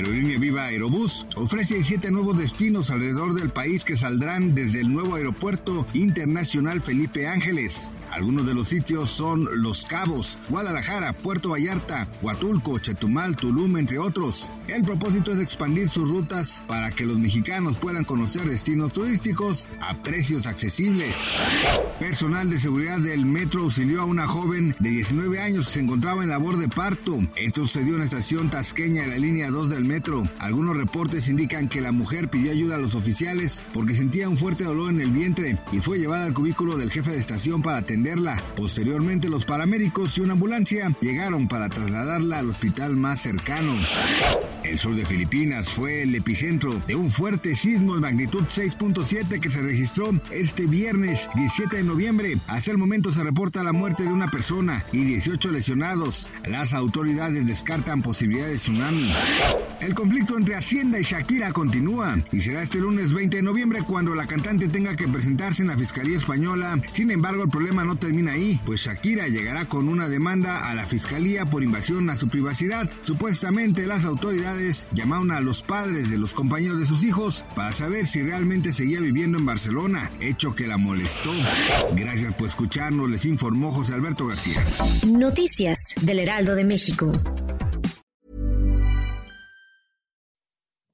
Aerolínea Viva Aerobús ofrece siete nuevos destinos alrededor del país que saldrán desde el nuevo aeropuerto internacional Felipe Ángeles. Algunos de los sitios son Los Cabos, Guadalajara, Puerto Vallarta, Huatulco, Chetumal, Tulum, entre otros. El propósito es expandir sus rutas para que los mexicanos puedan conocer destinos turísticos a precios accesibles. Personal de seguridad del metro auxilió a una joven de 19 años que se encontraba en labor de parto. Esto sucedió en la estación tasqueña de la línea 2 del metro. Algunos reportes indican que la mujer pidió ayuda a los oficiales porque sentía un fuerte dolor en el vientre y fue llevada al cubículo del jefe de estación para atender Posteriormente, los paramédicos y una ambulancia llegaron para trasladarla al hospital más cercano. El sur de Filipinas fue el epicentro de un fuerte sismo de magnitud 6.7 que se registró este viernes 17 de noviembre. Hasta el momento se reporta la muerte de una persona y 18 lesionados. Las autoridades descartan posibilidad de tsunami. El conflicto entre Hacienda y Shakira continúa y será este lunes 20 de noviembre cuando la cantante tenga que presentarse en la Fiscalía Española. Sin embargo, el problema no termina ahí, pues Shakira llegará con una demanda a la fiscalía por invasión a su privacidad. Supuestamente las autoridades llamaron a los padres de los compañeros de sus hijos para saber si realmente seguía viviendo en Barcelona, hecho que la molestó. Gracias por escucharnos, les informó José Alberto García. Noticias del Heraldo de México.